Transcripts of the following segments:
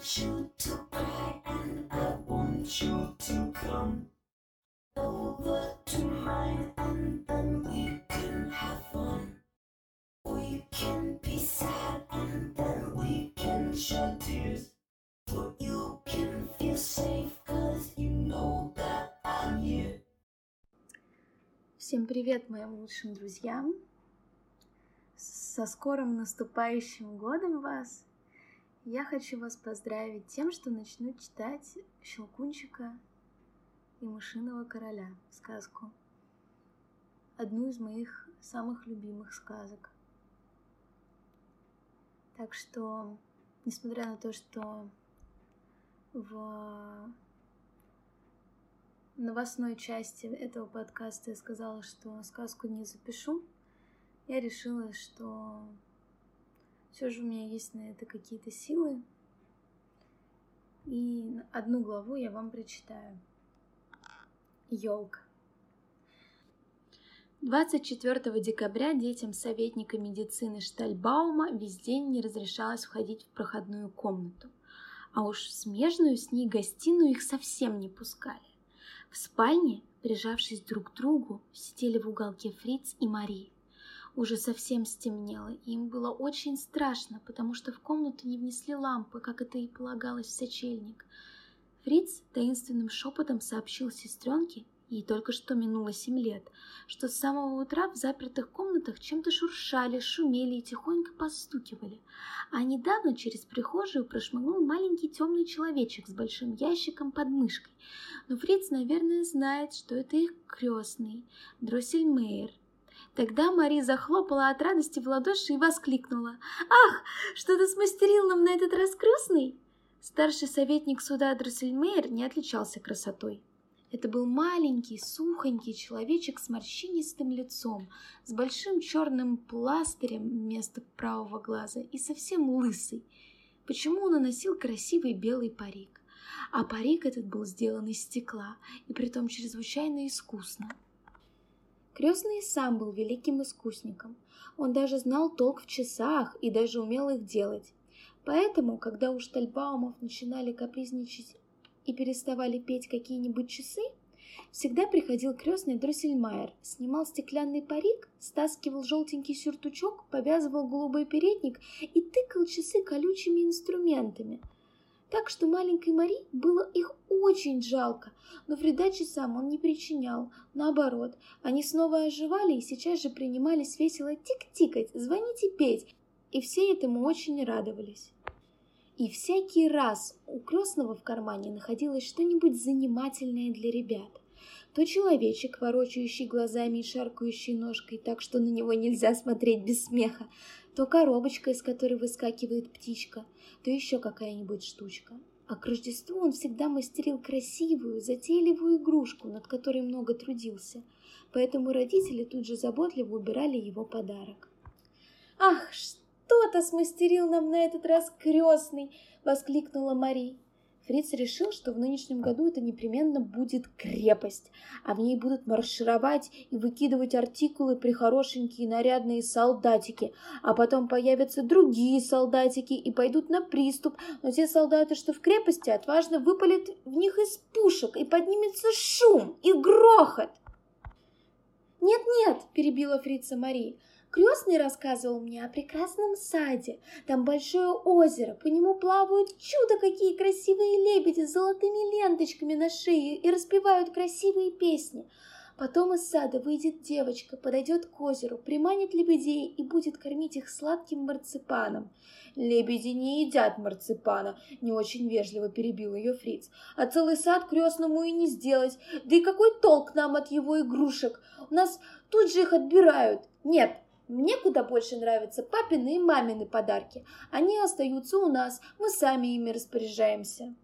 want you to cry and I want you to come over to mine and then we can have fun. We can be sad and then we can shed tears. But you can feel safe cause you know that I'm here. Всем привет моим лучшим друзьям! Со скорым наступающим годом вас! Я хочу вас поздравить тем, что начну читать Щелкунчика и Мышиного короля сказку. Одну из моих самых любимых сказок. Так что, несмотря на то, что в новостной части этого подкаста я сказала, что сказку не запишу, я решила, что все же у меня есть на это какие-то силы. И одну главу я вам прочитаю. Елка. 24 декабря детям советника медицины Штальбаума весь день не разрешалось входить в проходную комнату, а уж в смежную с ней гостиную их совсем не пускали. В спальне, прижавшись друг к другу, сидели в уголке Фриц и Мари. Уже совсем стемнело, и им было очень страшно, потому что в комнату не внесли лампы, как это и полагалось в сочельник. Фриц таинственным шепотом сообщил сестренке, ей только что минуло семь лет, что с самого утра в запертых комнатах чем-то шуршали, шумели и тихонько постукивали. А недавно через прихожую прошмыгнул маленький темный человечек с большим ящиком под мышкой. Но Фриц, наверное, знает, что это их крестный, Дроссельмейер. Тогда Мари захлопала от радости в ладоши и воскликнула. «Ах, что ты смастерил нам на этот раз крестный?» Старший советник суда Дроссельмейер не отличался красотой. Это был маленький, сухонький человечек с морщинистым лицом, с большим черным пластырем вместо правого глаза и совсем лысый. Почему он носил красивый белый парик? А парик этот был сделан из стекла, и притом чрезвычайно искусно. Крестный сам был великим искусником. Он даже знал толк в часах и даже умел их делать. Поэтому, когда у Штальбаумов начинали капризничать и переставали петь какие-нибудь часы, всегда приходил крестный Дроссельмайер, снимал стеклянный парик, стаскивал желтенький сюртучок, повязывал голубой передник и тыкал часы колючими инструментами. Так что маленькой Мари было их очень жалко, но вреда часам он не причинял. Наоборот, они снова оживали и сейчас же принимались весело тик-тикать, звонить и петь, и все этому очень радовались. И всякий раз у крестного в кармане находилось что-нибудь занимательное для ребят. То человечек, ворочающий глазами и шаркающий ножкой так, что на него нельзя смотреть без смеха, то коробочка, из которой выскакивает птичка, то еще какая-нибудь штучка. А к Рождеству он всегда мастерил красивую, затейливую игрушку, над которой много трудился. Поэтому родители тут же заботливо убирали его подарок. «Ах, что-то смастерил нам на этот раз крестный!» — воскликнула Мари. Фриц решил, что в нынешнем году это непременно будет крепость, а в ней будут маршировать и выкидывать артикулы прихорошенькие нарядные солдатики, а потом появятся другие солдатики и пойдут на приступ, но те солдаты, что в крепости, отважно выпалят в них из пушек, и поднимется шум и грохот. «Нет-нет», — перебила фрица Мария, Крестный рассказывал мне о прекрасном саде. Там большое озеро, по нему плавают чудо какие красивые лебеди с золотыми ленточками на шее и распевают красивые песни. Потом из сада выйдет девочка, подойдет к озеру, приманит лебедей и будет кормить их сладким марципаном. Лебеди не едят марципана, не очень вежливо перебил ее фриц. А целый сад крестному и не сделать. Да и какой толк нам от его игрушек? У нас тут же их отбирают. Нет, мне куда больше нравятся папины и мамины подарки. Они остаются у нас, мы сами ими распоряжаемся.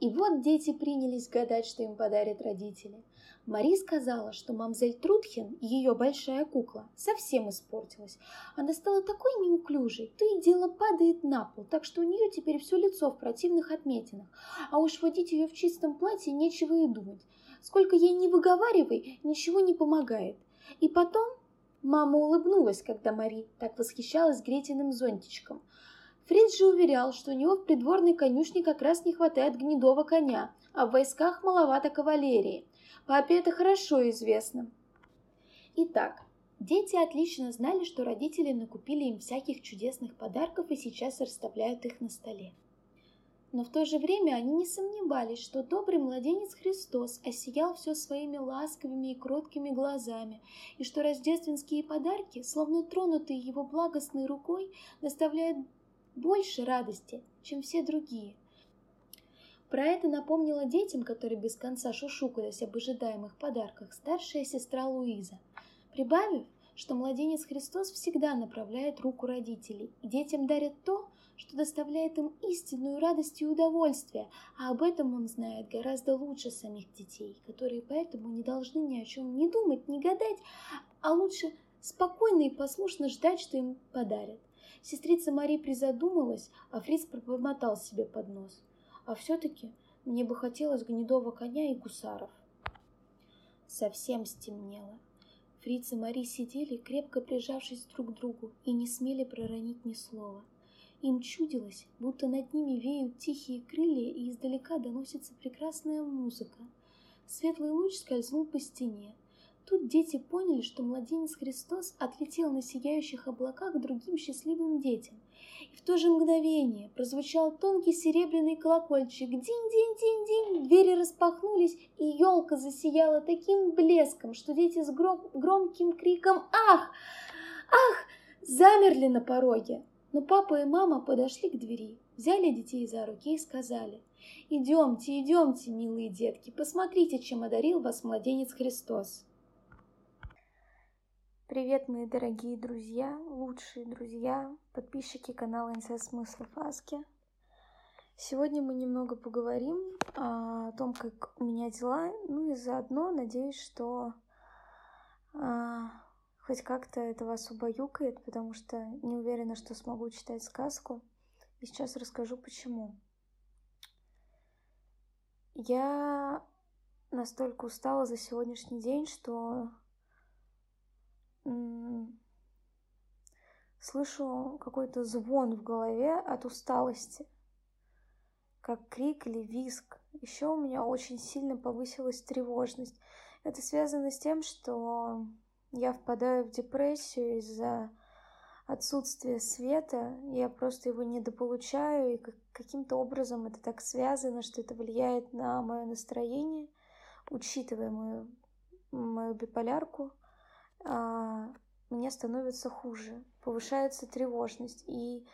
И вот дети принялись гадать, что им подарят родители. Мари сказала, что мамзель Трутхен, ее большая кукла, совсем испортилась. Она стала такой неуклюжей, то и дело падает на пол, так что у нее теперь все лицо в противных отметинах. А уж водить ее в чистом платье нечего и думать. Сколько ей не выговаривай, ничего не помогает. И потом Мама улыбнулась, когда Мари так восхищалась Гретиным зонтичком. Фриц же уверял, что у него в придворной конюшне как раз не хватает гнедого коня, а в войсках маловато кавалерии. Папе это хорошо известно. Итак, дети отлично знали, что родители накупили им всяких чудесных подарков и сейчас расставляют их на столе. Но в то же время они не сомневались, что добрый младенец Христос осиял все своими ласковыми и кроткими глазами, и что рождественские подарки, словно тронутые его благостной рукой, доставляют больше радости, чем все другие. Про это напомнила детям, которые без конца шушукались об ожидаемых подарках, старшая сестра Луиза, прибавив, что младенец Христос всегда направляет руку родителей, и детям дарит то, что доставляет им истинную радость и удовольствие, а об этом он знает гораздо лучше самих детей, которые поэтому не должны ни о чем не думать, не гадать, а лучше спокойно и послушно ждать, что им подарят. Сестрица Мари призадумалась, а Фриц пробормотал себе под нос. А все-таки мне бы хотелось гнедого коня и гусаров. Совсем стемнело. Фриц и Мари сидели, крепко прижавшись друг к другу, и не смели проронить ни слова. Им чудилось, будто над ними веют тихие крылья, и издалека доносится прекрасная музыка. Светлый луч скользнул по стене, Тут дети поняли, что младенец Христос отлетел на сияющих облаках к другим счастливым детям. И в то же мгновение прозвучал тонкий серебряный колокольчик. Динь-динь-динь-динь! Двери распахнулись, и елка засияла таким блеском, что дети с гром- громким криком «Ах! Ах!» замерли на пороге. Но папа и мама подошли к двери, взяли детей за руки и сказали «Идемте, идемте, милые детки, посмотрите, чем одарил вас младенец Христос». Привет, мои дорогие друзья, лучшие друзья, подписчики канала Инсайд Смысла Фаски. Сегодня мы немного поговорим о том, как у меня дела, ну и заодно надеюсь, что а, хоть как-то это вас убаюкает, потому что не уверена, что смогу читать сказку. И сейчас расскажу почему. Я настолько устала за сегодняшний день, что слышу какой-то звон в голове от усталости, как крик или виск. Еще у меня очень сильно повысилась тревожность. Это связано с тем, что я впадаю в депрессию из-за отсутствия света. Я просто его недополучаю, и каким-то образом это так связано, что это влияет на мое настроение, учитывая мою, мою биполярку – а, мне становится хуже, повышается тревожность. И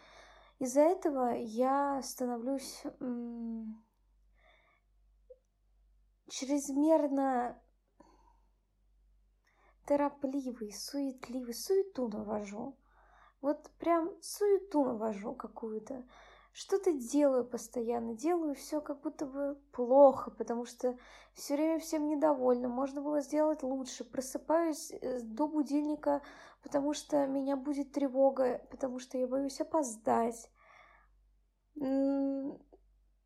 из-за этого я становлюсь чрезмерно торопливый, суетливый, суету навожу. Вот прям суету навожу какую-то что-то делаю постоянно, делаю все как будто бы плохо, потому что все время всем недовольна, можно было сделать лучше, просыпаюсь э, до будильника, потому что меня будет тревога, потому что я боюсь опоздать.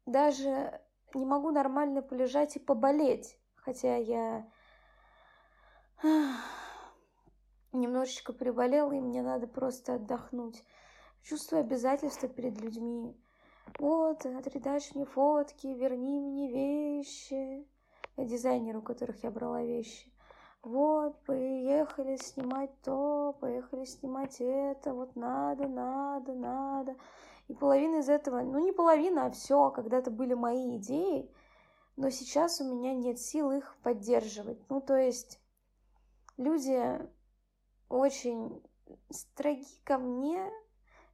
Даже не могу нормально полежать и поболеть, хотя я немножечко приболела, и мне надо просто отдохнуть чувствую обязательства перед людьми. Вот, отредашь мне фотки, верни мне вещи. Дизайнеру, у которых я брала вещи. Вот, поехали снимать то, поехали снимать это, вот надо, надо, надо. И половина из этого, ну не половина, а все, когда-то были мои идеи, но сейчас у меня нет сил их поддерживать. Ну, то есть люди очень строги ко мне,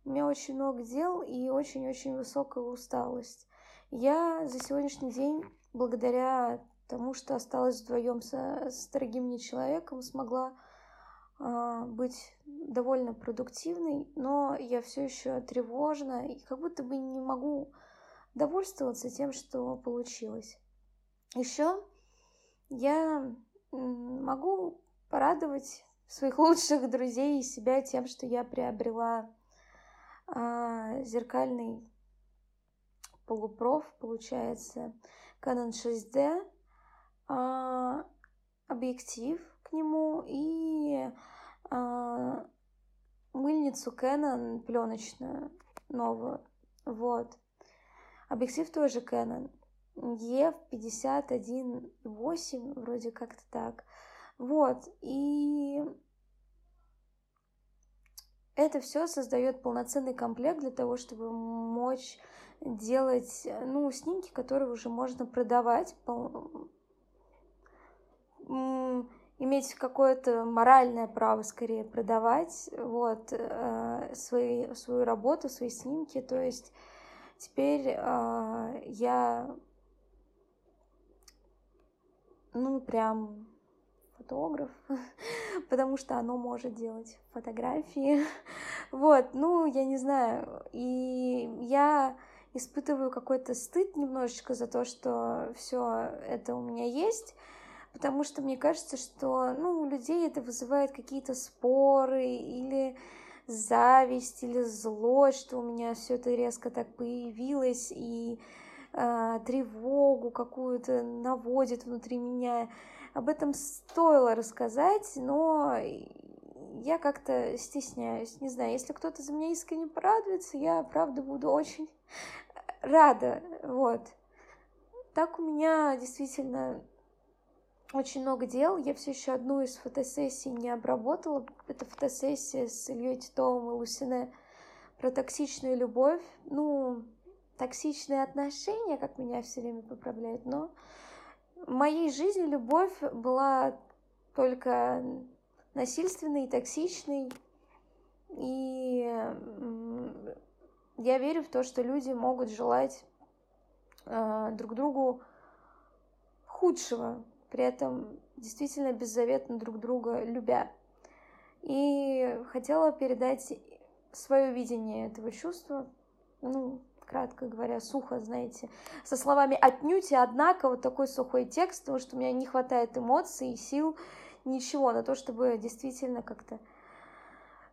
у меня очень много дел и очень-очень высокая усталость. Я за сегодняшний день, благодаря тому, что осталась вдвоем со, с дорогим мне человеком, смогла э, быть довольно продуктивной, но я все еще тревожна и как будто бы не могу довольствоваться тем, что получилось. Еще я могу порадовать своих лучших друзей и себя тем, что я приобрела а, зеркальный полупроф, получается, Canon 6D, а, объектив к нему и а, мыльницу Canon пленочную. новую. Вот. Объектив тоже Canon. EF 51.8, вроде как-то так. Вот. И это все создает полноценный комплект для того, чтобы мочь делать, ну, снимки, которые уже можно продавать, иметь какое-то моральное право скорее продавать вот э, свои, свою работу, свои снимки. То есть теперь э, я ну прям фотограф, потому что оно может делать фотографии. Вот, ну, я не знаю. И я испытываю какой-то стыд немножечко за то, что все это у меня есть, потому что мне кажется, что, ну, у людей это вызывает какие-то споры или зависть или злость, что у меня все это резко так появилось и э, тревогу какую-то наводит внутри меня. Об этом стоило рассказать, но я как-то стесняюсь. Не знаю, если кто-то за меня искренне порадуется, я, правда, буду очень рада. Вот. Так у меня действительно очень много дел. Я все еще одну из фотосессий не обработала. Это фотосессия с Ильей Титовым и Лусине про токсичную любовь. Ну, токсичные отношения, как меня все время поправляют, но в моей жизни любовь была только насильственной, токсичной. И я верю в то, что люди могут желать э, друг другу худшего, при этом действительно беззаветно друг друга любя. И хотела передать свое видение этого чувства, ну, кратко говоря, сухо, знаете, со словами «отнюдь» и «однако», вот такой сухой текст, потому что у меня не хватает эмоций и сил, ничего на то, чтобы действительно как-то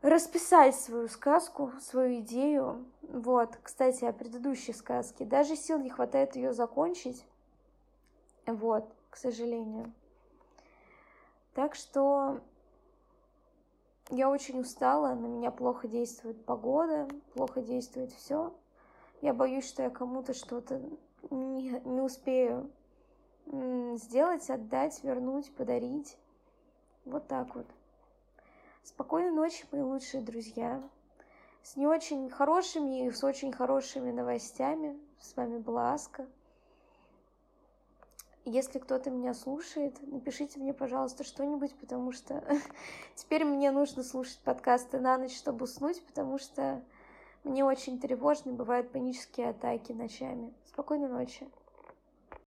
расписать свою сказку, свою идею. Вот, кстати, о предыдущей сказке. Даже сил не хватает ее закончить. Вот, к сожалению. Так что я очень устала, на меня плохо действует погода, плохо действует все. Я боюсь, что я кому-то что-то не, не успею сделать, отдать, вернуть, подарить. Вот так вот. Спокойной ночи, мои лучшие друзья. С не очень хорошими и с очень хорошими новостями. С вами была Аска. Если кто-то меня слушает, напишите мне, пожалуйста, что-нибудь, потому что теперь мне нужно слушать подкасты на ночь, чтобы уснуть, потому что мне очень тревожно, бывают панические атаки ночами. Спокойной ночи.